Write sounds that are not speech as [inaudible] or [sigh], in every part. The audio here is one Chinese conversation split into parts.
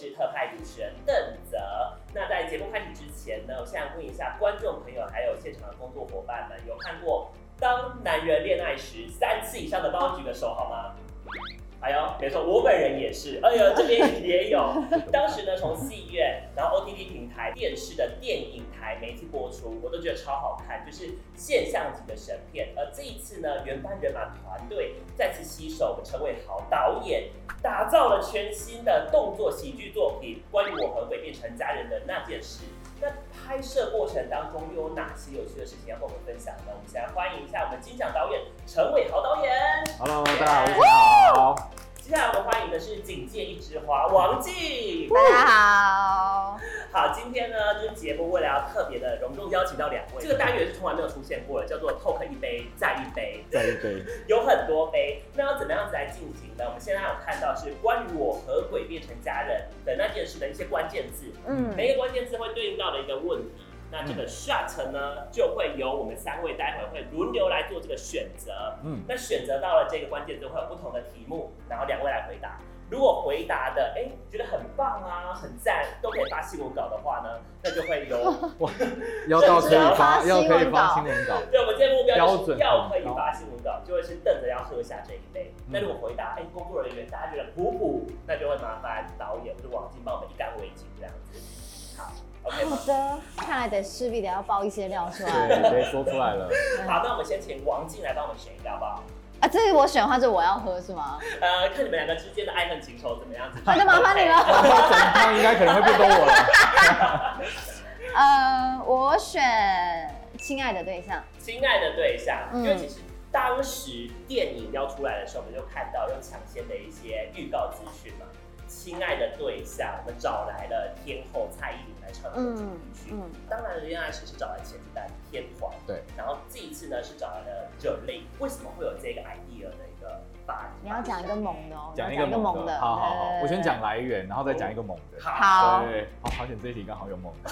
是特派主持人邓泽。那在节目开始之前呢，我现在问一下观众朋友，还有现场的工作伙伴们，有看过《当男人恋爱时》三次以上的，帮我举个手好吗？哎呦，别说，我本人也是。哎呦，这边也有。[laughs] 当时呢，从戏院，然后 OTT 平台、电视的电影台每次播出，我都觉得超好看，就是现象级的神片。而这一次呢，原班人马团队再次携手陈伟豪导演，打造了全新的动作喜剧作品《关于我和鬼变成家人的那件事》。那拍摄过程当中又有哪些有趣的事情要跟我们分享呢？我们先来欢迎一下我们金奖导演陈伟豪导演。Hello，大家好，我好。接下来我们欢迎的是警界一枝花王静。大家好。好，今天呢，就是节目为了要特别的隆重邀请到两位，这个单元是从来没有出现过的，叫做 Talk 一杯再一杯，再一杯，[laughs] 有很多杯。那要怎么样子来进行呢？我们现在有看到是关于我和鬼变成家人的那件事的一些关键字，嗯，每一个关键字会对应到的一个问题。那这个 shot 呢，就会由我们三位待会会轮流来做这个选择。嗯，那选择到了这个关键字，会有不同的题目，然后两位来回答。如果回答的哎、欸、觉得很棒啊，很赞，都可以发新闻稿的话呢，那就会有 [laughs] 要到可以发，要可以发新闻稿。对，我们今天目标就是要可以发新闻稿，就会是瞪着要喝下这一杯。嗯、那如果回答哎、欸、工作人员大家觉得普普，那就会麻烦导演或者王静帮我们一干为净这样子。好。Okay, 好的，看来得势必得要爆一些料出来。对，可以说出来了。[laughs] 好，那我们先请王静来帮我们选一个，好不好？啊，这是我选的话，就我要喝是吗？呃，看你们两个之间的爱恨情仇怎么样子。那就麻烦你了。[laughs] 整趟应该可能会变多我了。[laughs] 呃，我选亲爱的对象。亲爱的对象，嗯、因为其实当时电影要出来的时候，我们就看到用抢先的一些预告资讯嘛。亲爱的对象，我们找来了天后蔡依林来唱的主题曲。嗯，当然，恋爱时是找来前几代天团。对，然后这一次呢是找来了 Jolin。为什么会有这个 idea 的一个发？你要讲一个猛的哦，讲一个猛的。好好好，我先讲来源，然后再讲一个猛的。好，对，好，好险这一题刚好有猛的。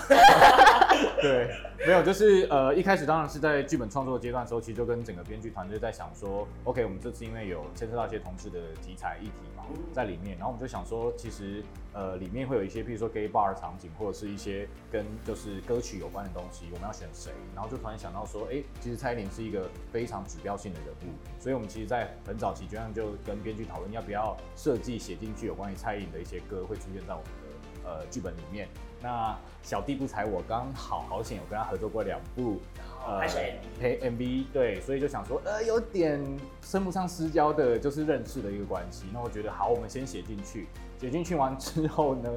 对，没有，就是呃一开始当然是在剧本创作的阶段的时候，其实就跟整个编剧团队在想说，OK，我们这次因为有牵涉到一些同志的题材议题嘛，在里面，然后我们就想说。其实，呃，里面会有一些，譬如说 gay bar 场景，或者是一些跟就是歌曲有关的东西，我们要选谁？然后就突然想到说，哎，其实蔡依林是一个非常指标性的人物，所以我们其实，在很早期，就像就跟编剧讨论，要不要设计写进去有关于蔡依林的一些歌，会出现在我们的呃剧本里面。那小弟不才，我刚好好险有跟他合作过两部。呃，拍 MV 对，所以就想说，呃，有点称不上私交的，就是认识的一个关系。那我觉得好，我们先写进去。写进去完之后呢，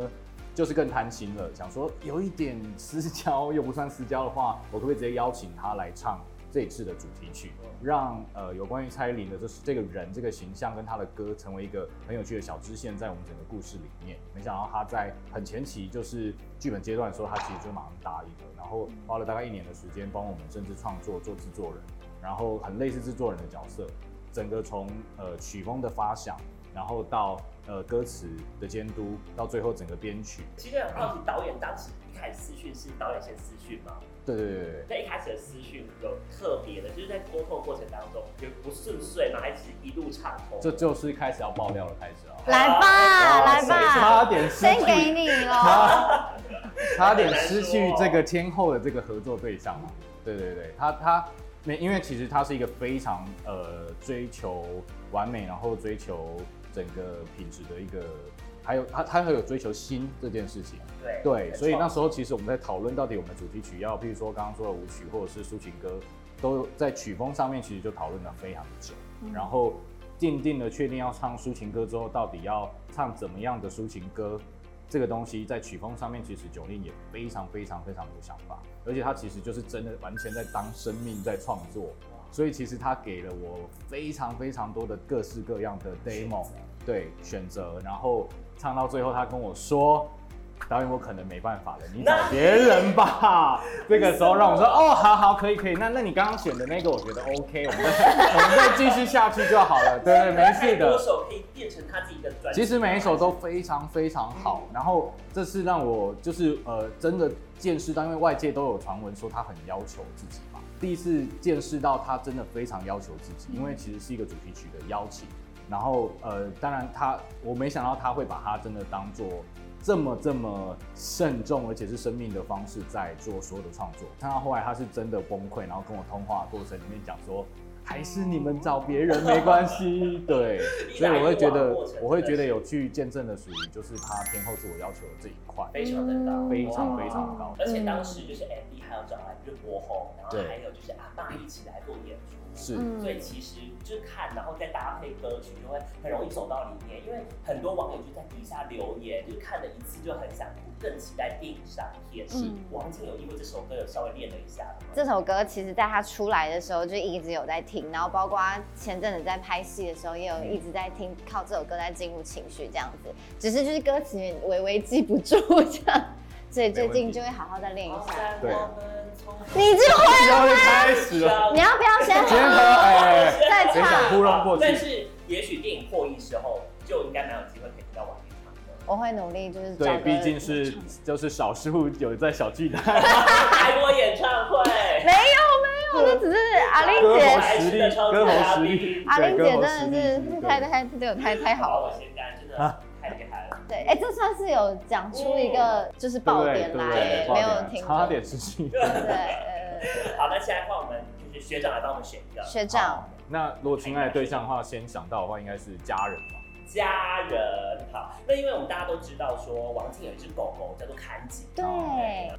就是更贪心了，想说有一点私交又不算私交的话，我可不可以直接邀请他来唱这一次的主题曲，让呃有关于蔡依林的这这个人这个形象跟他的歌成为一个很有趣的小支线，在我们整个故事里面。没想到他在很前期就是剧本阶段的时候，他其实就马上答应了，然后花了大概一年的时间帮我们甚至创作做制作人，然后很类似制作人的角色，整个从呃曲风的发想。然后到呃歌词的监督，到最后整个编曲。其实很好奇，导演当时一开始私讯是导演先私讯吗？对对对对。在一开始的私讯有特别的，就是在沟通过程当中有不顺遂吗？还是一路畅通？这就是开始要爆料的开始啊！来吧，来吧，差点失去，先给你了，[laughs] 差点失去这个天后的这个合作对象嘛？对对对，他他。没，因为其实他是一个非常呃追求完美，然后追求整个品质的一个，还有他他还有追求新这件事情。对对，所以那时候其实我们在讨论到底我们的主题曲要，譬如说刚刚说的舞曲或者是抒情歌，都在曲风上面其实就讨论了非常久。嗯、然后定定了确定要唱抒情歌之后，到底要唱怎么样的抒情歌？这个东西在曲风上面，其实 Jolin 也非常非常非常有想法，而且他其实就是真的完全在当生命在创作，所以其实他给了我非常非常多的各式各样的 demo，对，选择，然后唱到最后，他跟我说。导演，我可能没办法了，你找别人吧。[laughs] 这个时候让我说，哦，好好，可以可以。那那你刚刚选的那个，我觉得 OK，我们再 [laughs] 我们再继续下去就好了。对对，没事的。歌手可以变成他自己的专辑。其实每一首都非常非常好。然后这是让我就是呃真的见识到，因为外界都有传闻说他很要求自己嘛。第一次见识到他真的非常要求自己，因为其实是一个主题曲的邀请。然后呃，当然他我没想到他会把他真的当做这么这么慎重，而且是生命的方式在做所有的创作。看到后来他是真的崩溃，然后跟我通话过程里面讲说。还是你们找别人没关系，[laughs] 对，所以我会觉得，我会觉得有去见证的属于就是他天后自我要求的这一块，非常的高，非常非常高，而且当时就是 MV 还有找来就是播后，然后还有就是阿爸一起来做演出。是，所以其实就是看，然后再搭配歌曲，就会很容易走到里面。因为很多网友就在底下留言，就是看了一次就很想更期待电影上片。是，王静有因为这首歌有稍微练了一下。这首歌其实在他出来的时候就一直有在听，然后包括前阵子在拍戏的时候也有一直在听，靠这首歌在进入情绪这样子。只是就是歌词微微记不住这样，所以最近就会好好再练一下。对。你就会开始唱。但是也许电影破亿之后就应该蛮有机会可以听到王静唱的。我会努力，就是对，毕竟是就是少数有在小巨蛋开过演唱会。[laughs] 没有没有，那只是阿玲姐实力，歌喉实力。阿玲姐真的是太太对我太太好了，现在真的太厉害了。对，哎，这算是有讲出一个就是爆点来，没有停差点失去。对。[laughs] 好，那现在换我们就是学长来帮我们选一个学长。那如果亲爱的对象的话，先想到的话应该是家人吧。家人，好。那因为我们大家都知道说，王静有一只狗狗叫做看吉。对。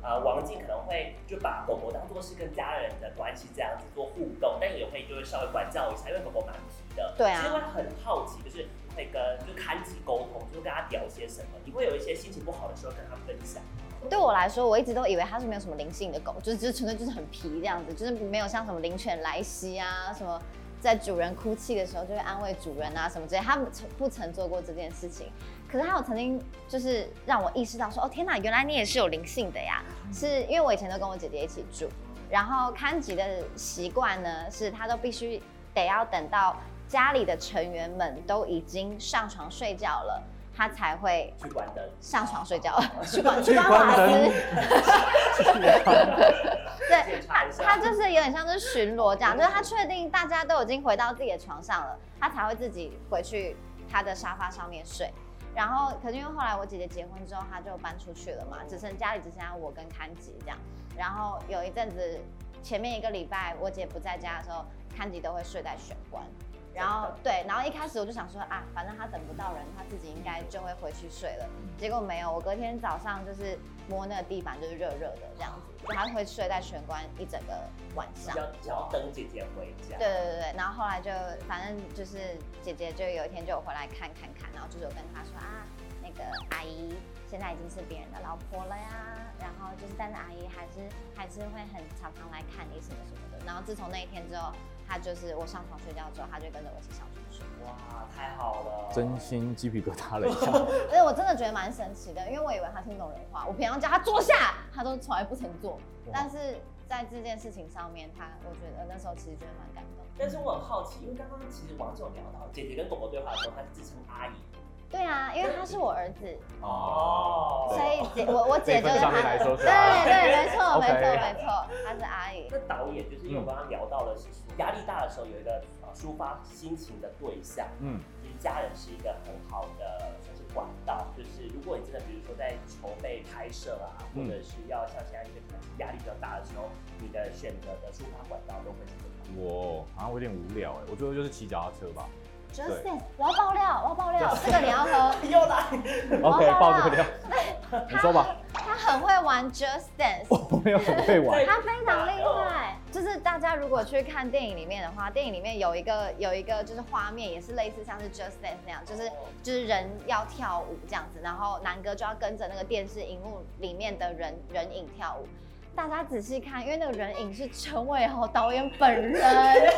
呃，王静可能会就把狗狗当做是跟家人的关系这样子做互动，但也会就会稍微管教一下，因为狗狗蛮皮的。对啊。其实会很好奇，就是会跟就看吉沟通，就是跟他聊些什么。你会有一些心情不好的时候跟他分享。对我来说，我一直都以为它是没有什么灵性的狗，就是就是纯粹就是很皮这样子，就是没有像什么灵犬莱西啊，什么在主人哭泣的时候就会安慰主人啊什么之类，他曾不曾做过这件事情。可是他有曾经就是让我意识到说，哦天哪，原来你也是有灵性的呀！是因为我以前都跟我姐姐一起住，然后看吉的习惯呢，是他都必须得要等到家里的成员们都已经上床睡觉了。他才会去关灯，上床睡觉，[laughs] 去关去关瓦斯。对，他他就是有点像是巡逻这样，就是他确定大家都已经回到自己的床上了，他才会自己回去他的沙发上面睡。然后，可是因为后来我姐姐结婚之后，他就搬出去了嘛，只剩家里只剩下我跟康吉这样。然后有一阵子，前面一个礼拜我姐不在家的时候，康吉都会睡在玄关。然后对，然后一开始我就想说啊，反正他等不到人，他自己应该就会回去睡了。结果没有，我隔天早上就是摸那个地板，就是热热的这样子，就他会睡在玄关一整个晚上。要要等姐姐回家。对对对对，然后后来就反正就是姐姐就有一天就有回来看看看，然后就是有跟他说啊，那个阿姨现在已经是别人的老婆了呀，然后就是但是阿姨还是还是会很常常来看你什么什么的。然后自从那一天之后。他就是我上床睡觉之后，他就跟着我一起上床睡。哇，太好了！真心鸡皮疙瘩了一下。[laughs] 而且我真的觉得蛮神奇的，因为我以为他听懂人话。我平常叫他坐下，他都从来不曾坐。但是在这件事情上面，他我觉得那时候其实觉得蛮感动。但是我很好奇，因为刚刚其实王总聊到姐姐跟狗狗对话的时候，他自称阿姨。对啊，因为他是我儿子哦，所以姐我我姐就是他。对对，没错没错没错，他是阿姨。那导演就是因为我刚刚聊到了是压力大的时候有一个抒发心情的对象，嗯，其实家人是一个很好的算是管道，就是如果你真的比如说在筹备拍摄啊，或者是要像现在这个可能压力比较大的时候，你的选择的抒发管道都会是什么？我好像有点无聊哎，我觉得就是骑脚踏车吧。Just Dance，我要爆料，我要爆料，这个你要喝。[laughs] 又来，OK，爆这个料。你说吧。他很会玩 Just Dance，我没有很会玩。[laughs] 他非常厉害，就是大家如果去看电影里面的话，电影里面有一个有一个就是画面，也是类似像是 Just Dance 那样，就是就是人要跳舞这样子，然后男哥就要跟着那个电视荧幕里面的人人影跳舞。大家仔细看，因为那个人影是陈伟豪导演本人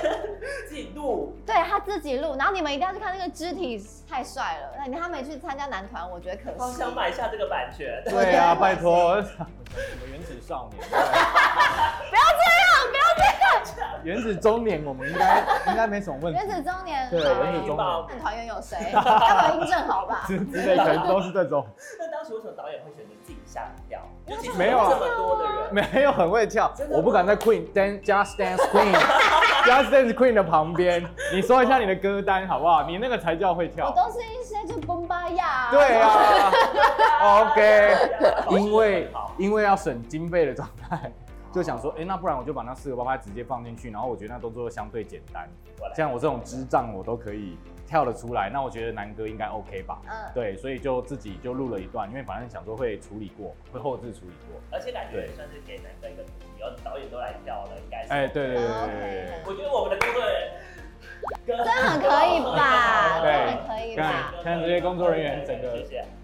[laughs] 自己录，对他自己录，然后你们一定要去看那个肢体太帅了。那你他没去参加男团，我觉得可惜。好想买下这个版权。对啊，拜托。什么原子少年？不要这样，不要这样。原子中年，我们应该应该没什么问题。原子中年，对，原子中年。看团员有谁？要不要印证好吧？之类可能都是这种。那当时为什么导演会选择自己下跳？没有啊，这么多的人，没有很会跳，我不敢在 Queen dance Just Dance Queen。[laughs] Just Dance Queen 的旁边，你说一下你的歌单好不好？你那个才叫会跳。我都是一些就崩巴呀。对啊。[laughs] OK。因为因为要省经费的状态，就想说，哎、欸，那不然我就把那四个八拍直接放进去，然后我觉得那动作相对简单，像我这种智障我都可以。跳得出来，那我觉得南哥应该 OK 吧？嗯，对，所以就自己就录了一段，因为反正想说会处理过，会后置处理过，而且感觉也算是给南哥一个主题，然后导演都来跳了，应该是。哎，对对对对对，我觉得我们的工作人员真的很可以吧？对，可以吧？看这些工作人员整个，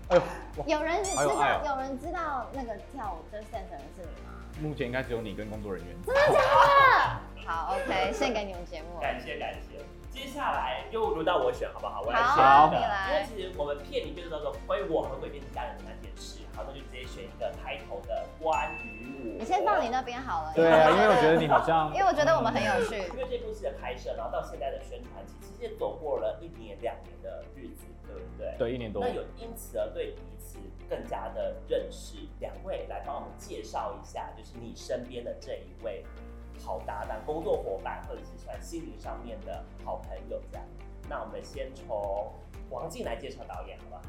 哎呦，有人知道有人知道那个跳舞真现成的是你吗？目前应该只有你跟工作人员。真的假的？好，OK，献给你们节目，感谢感谢。接下来又轮到我选，好不好？我来选一个，因为其实我们片里面就叫做关于我和鬼变成家人的那件事，好，那就直接选一个开头的关于我。你先放你那边好了。对啊，因为我觉得你好像，[laughs] 因为我觉得我们很有趣。因为这部戏的拍摄，然后到现在的宣传期，其实也走过了一年两年的日子，对不对？对，一年多。那有因此而对彼此更加的认识，两位来帮我们介绍一下，就是你身边的这一位。好搭档、工作伙伴，或者是算心灵上面的好朋友这样。那我们先从王静来介绍导演，好不好？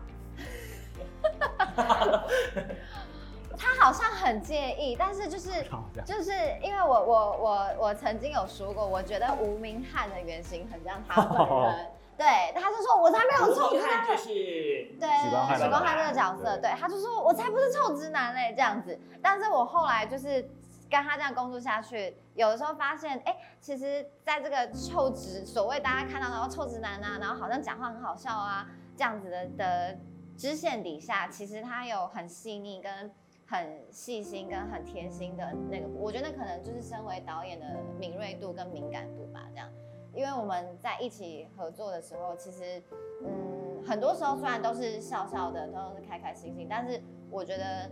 [laughs] 他好像很介意，但是就是就是因为我我我我曾经有说过，我觉得吴明翰的原型很像他本人。[laughs] 对，他就说我才没有臭直男，就是对许光汉这个角色，对，他就说我才不是臭直男嘞这样子。但是我后来就是。跟他这样工作下去，有的时候发现，哎、其实在这个臭直，所谓大家看到的臭直男啊，然后好像讲话很好笑啊，这样子的的支线底下，其实他有很细腻、跟很细心、跟很贴心的那个，我觉得可能就是身为导演的敏锐度跟敏感度吧，这样。因为我们在一起合作的时候，其实，嗯，很多时候虽然都是笑笑的，都是开开心心，但是我觉得，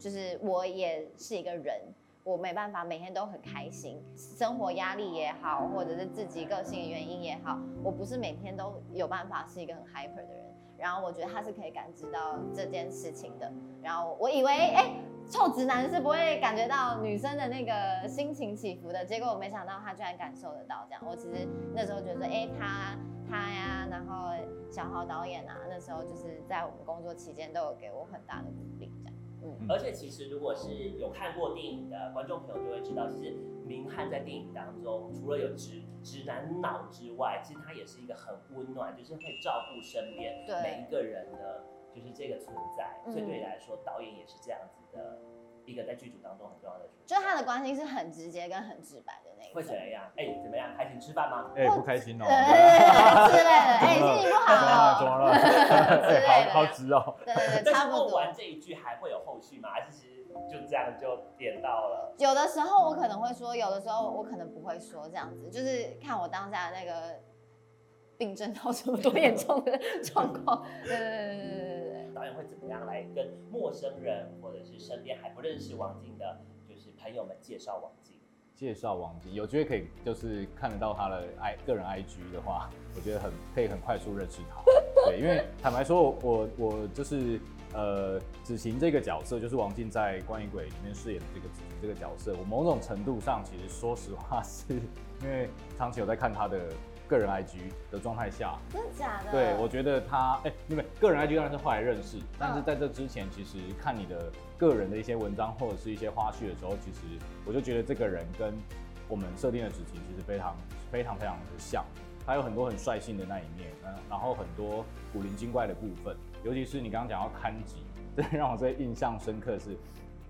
就是我也是一个人。我没办法每天都很开心，生活压力也好，或者是自己个性原因也好，我不是每天都有办法是一个很 hyper 的人。然后我觉得他是可以感知到这件事情的。然后我以为，哎，臭直男是不会感觉到女生的那个心情起伏的，结果我没想到他居然感受得到。这样，我其实那时候觉得，哎，他他呀，然后小豪导演啊，那时候就是在我们工作期间都有给我很大的鼓励。而且其实，如果是有看过电影的观众朋友就会知道，其实明翰在电影当中，除了有直直男脑之外，其实他也是一个很温暖，就是会照顾身边每一个人的，就是这个存在。所以对你来说，导演也是这样子的。一个在剧组当中很重要的，就是他的关心是很直接跟很直白的那种。会怎样？哎、欸，怎么样？开心吃饭吗？哎、欸，不开心哦。之类的，哎，心情不好哦。怎么了？好好直哦。对对对，差不多。完这一句还会有后续吗？还是其实就这样就点到了？有的时候我可能会说，有的时候我可能不会说，这样子就是看我当下的那个病症到什么多严重的状况。对对对对对。导演会怎么样来跟陌生人或者是身边还不认识王静的，就是朋友们介绍王静？介绍王静，有机会可以就是看得到他的 i 个人 IG 的话，我觉得很可以很快速认识他。对，因为坦白说，我我就是呃子晴这个角色，就是王静在《关于鬼》里面饰演的这个子晴这个角色，我某种程度上其实说实话是因为长期有在看他的。个人 IG 的状态下，真的假的？对，我觉得他，哎、欸，因为个人 IG 当然是后来认识，但是在这之前，其实看你的个人的一些文章或者是一些花絮的时候，其实我就觉得这个人跟我们设定的子晴其实非常非常非常的像，他有很多很率性的那一面，嗯，然后很多古灵精怪的部分，尤其是你刚刚讲到看集，这让我最印象深刻的是，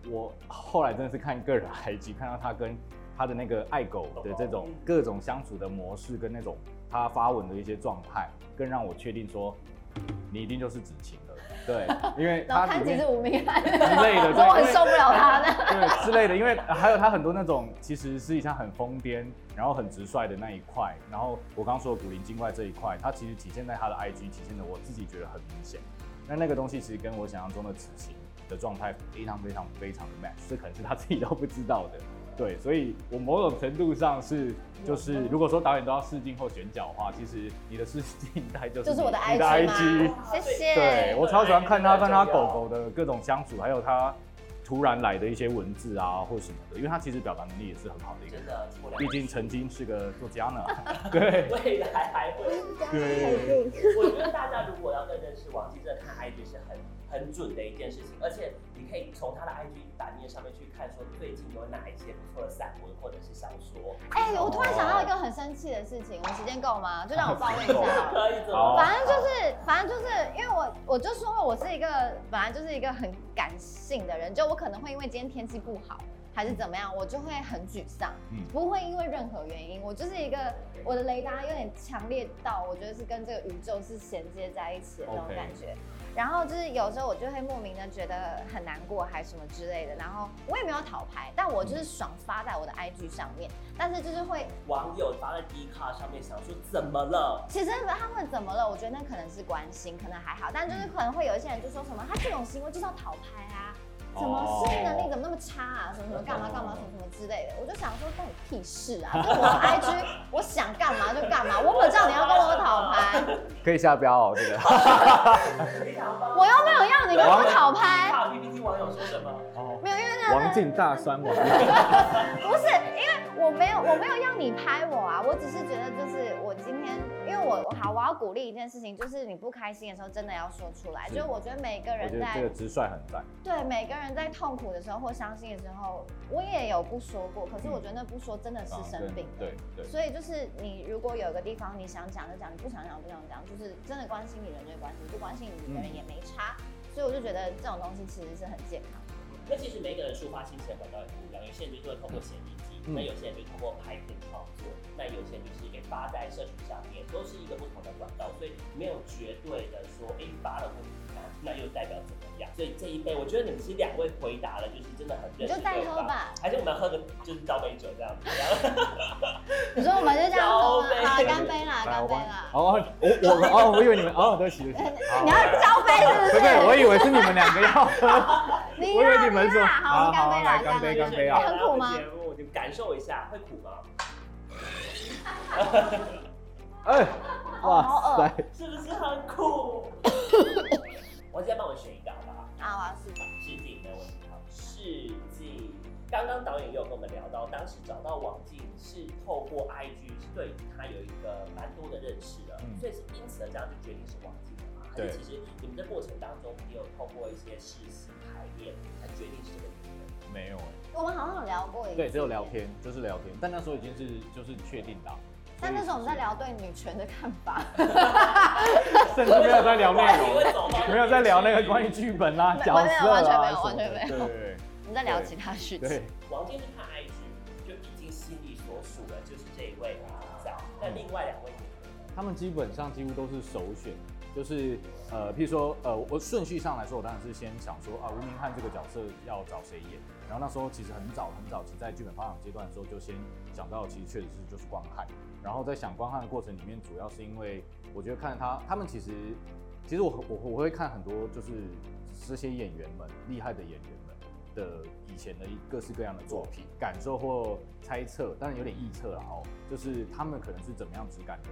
我后来真的是看个人 IG 看到他跟。他的那个爱狗的这种各种相处的模式，跟那种他发文的一些状态，更让我确定说，你一定就是子晴了。对，[laughs] 因为他看其实无名之类的，[laughs] 我很受不了他的。[laughs] 对，之类的，因为还有他很多那种其实实际上很疯癫，然后很直率的那一块，然后我刚刚说的古灵精怪这一块，他其实体现在他的 IG，体现的我自己觉得很明显。那那个东西其实跟我想象中的子晴的状态非常非常非常的 match，这可能是他自己都不知道的。对，所以我某种程度上是，就是如果说导演都要试镜或选角的话，其实你的试镜应该就是就是我的 IG 吗？谢谢。对，我超喜欢看他跟他狗狗的各种相处，还有他突然来的一些文字啊或什么的，因为他其实表达能力也是很好的一个人，真的，毕竟曾经是个作家呢。[laughs] 对，未来还会。对，我觉得大家如果要更认识王静，真的看 IG 是很很准的一件事情，而且你可以从他的 IG 版面上面去看，说最近有哪一些不错的散文或者是小说。哎、欸，我突然想到一个很生气的事情，我们时间够吗？[laughs] 就让我抱怨一下。可以，反正就是，反正就是，因为我我就说我是一个本来就是一个很感性的人，就我可能会因为今天天气不好还是怎么样，我就会很沮丧，嗯，不会因为任何原因，我就是一个我的雷达有点强烈到，我觉得是跟这个宇宙是衔接在一起的那种感觉。Okay. 然后就是有时候我就会莫名的觉得很难过，还什么之类的。然后我也没有讨拍，但我就是爽发在我的 IG 上面。但是就是会网友发在 Dcard 上面，想说怎么了？其实他们怎么了？我觉得那可能是关心，可能还好。但就是可能会有一些人就说什么，他这种行为就是要讨拍啊。什么适应能力怎么那么差啊？什么什么干嘛干嘛什么什么之类的，我就想说关你屁事啊！[laughs] 就我 IG，我想干嘛就干嘛，我没有叫你要跟我讨拍。[laughs] 可以下标哦，这个。[laughs] 我又没有要你跟我讨拍。看 PPT 网友说什么？哦，没有，因为那王静大酸王。不是，因为我没有，我没有要你拍我啊，我只是觉得就是我今天。因为我好，我要鼓励一件事情，就是你不开心的时候，真的要说出来。就我觉得每个人在这个直率很赞。对，每个人在痛苦的时候或伤心的时候，我也有不说过。可是我觉得那不说真的是生病。对对。所以就是你如果有一个地方你想讲就讲，你不想讲不想讲，就是真的关心你人就关心，不关心你的人也没差。所以我就觉得这种东西其实是很健康的。那其实每个人抒发心情的管道也不一样，有些人就会通过写日记，那有些人就通过拍片创作，那有些人就是给发在社群上面，都是一个不同的管道，所以没有绝对的说，哎，发了或者那又代表怎么样？所以这一杯，我觉得你们其实两位回答了，就是真的很认真。就再喝吧，还是我们喝个就是倒杯酒 [laughs] 这样子？你说我们就这样喝吗？好，干杯啦，干杯啦！哦，我我哦，我以为你们哦，对不起对不起，[laughs] 你要交杯是不是？不对，我以为是你们两个要喝。我以为你们说好，好，干杯啦，干杯，干杯啊！很苦吗？感受一下，会苦吗？哎，哇塞，是不是很苦？[laughs] 王静帮我选一个好不好？啊，我要试镜。试镜没问题。好，试镜。刚刚导演也有跟我们聊到，当时找到王静是透过 IG，是对他有一个蛮多的认识的，嗯、所以是因此呢，这样就决定是王静的嘛？对。还是其实你们在过程当中也有透过一些试戏排练来决定是这个演员？没有哎、欸。我们好像有聊过一次。对，只有聊天，就是聊天，但那时候已经是就是确定的。但那时候我们在聊对女权的看法，[laughs] 甚至没有在聊内容，[laughs] 没有在聊那个关于剧本啊、角色啊，完全没有，完全没有。对，我们在聊其他事情。王晶是看 IG 就已经心里所属了，就是这一位啊，这样。那另外两位，他们基本上几乎都是首选。就是呃，譬如说呃，我顺序上来说，我当然是先想说啊，吴明翰这个角色要找谁演。然后那时候其实很早很早其实在剧本发展阶段的时候，就先想到其实确实是就是光汉。然后在想光汉的过程里面，主要是因为我觉得看他他们其实其实我我我会看很多就是这些演员们厉害的演员们的以前的各式各样的作品，感受或猜测，当然有点臆测了哦，就是他们可能是怎么样质感的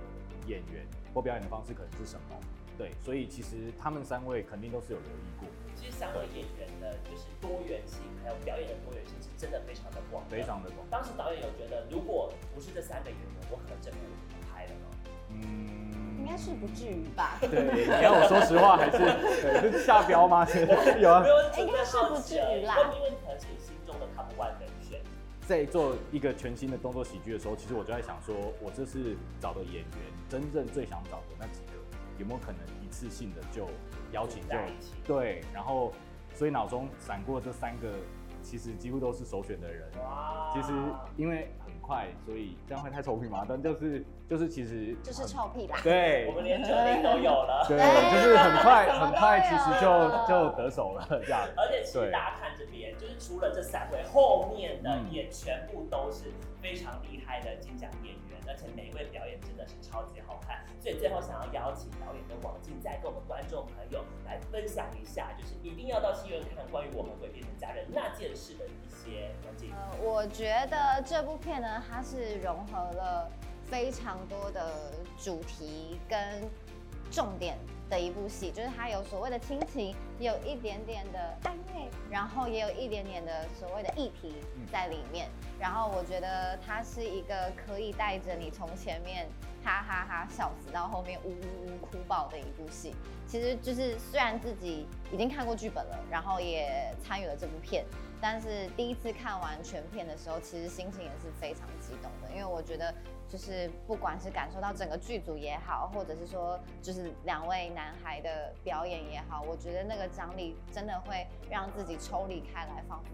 演员或表演的方式可能是什么。对，所以其实他们三位肯定都是有留意过。其实三位演员的，就是多元性，还有表演的多元性，是真的非常的广，非常的广。当时导演有觉得，如果不是这三个演员，我可能整部不拍了吗？嗯，应该是不至于吧。对，你要我说实话，还是对，是下标吗？[laughs] 有啊，应该是不至于啦。因为可能是你心中的 top one 人选。在做一个全新的动作喜剧的时候，其实我就在想说，我这是找的演员，真正最想找的那几个。有没有可能一次性的就邀请就对，然后所以脑中闪过这三个，其实几乎都是首选的人。哇！其实因为很快，所以这样会太臭屁嘛？但就是就是其实就是臭屁啦。对，我们连决定都有了。对，就是很快 [laughs] 很快，其实就就得手了这样。而且其实大家看这边，就是除了这三位，后面的也全部都是非常厉害的金奖演员。而且每一位表演真的是超级好看，所以最后想要邀请导演跟王静再跟我们观众朋友来分享一下，就是一定要到戏院看关于我们会变成家人那件事的一些王静。呃，我觉得这部片呢，它是融合了非常多的主题跟重点的一部戏，就是它有所谓的亲情，有一点点的暧昧，然后也有一点点的所谓的议题在里面。然后我觉得它是一个可以带着你从前面哈哈哈笑死到后面呜呜呜哭爆的一部戏。其实就是虽然自己已经看过剧本了，然后也参与了这部片，但是第一次看完全片的时候，其实心情也是非常激动的，因为我觉得。就是不管是感受到整个剧组也好，或者是说就是两位男孩的表演也好，我觉得那个张力真的会让自己抽离开来，仿佛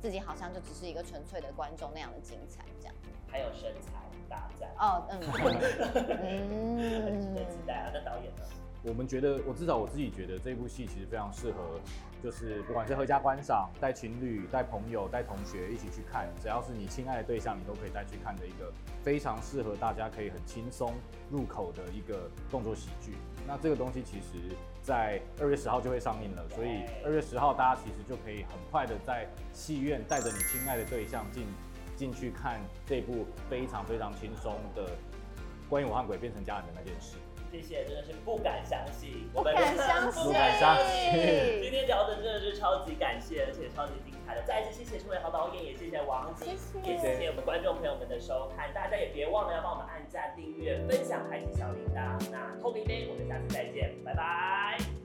自己好像就只是一个纯粹的观众那样的精彩，这样。还有身材大战哦，嗯，嗯，[laughs] 很期待啊！那导演呢？我们觉得，我至少我自己觉得这部戏其实非常适合，就是不管是合家观赏、带情侣、带朋友、带同学一起去看，只要是你亲爱的对象，你都可以带去看的一个非常适合大家可以很轻松入口的一个动作喜剧。那这个东西其实，在二月十号就会上映了，所以二月十号大家其实就可以很快的在戏院带着你亲爱的对象进进去看这部非常非常轻松的关于我和鬼变成家人的那件事。谢谢，真的是不敢相信，不敢相信，不敢相信。今天聊的真的是超级感谢，而且超级精彩的。再一次谢谢这位好导演，也谢谢王晶，也谢谢我们观众朋友们的收看。大家也别忘了要帮我们按赞、订阅、分享、开启小铃铛。那透明杯，我们下次再见，拜拜。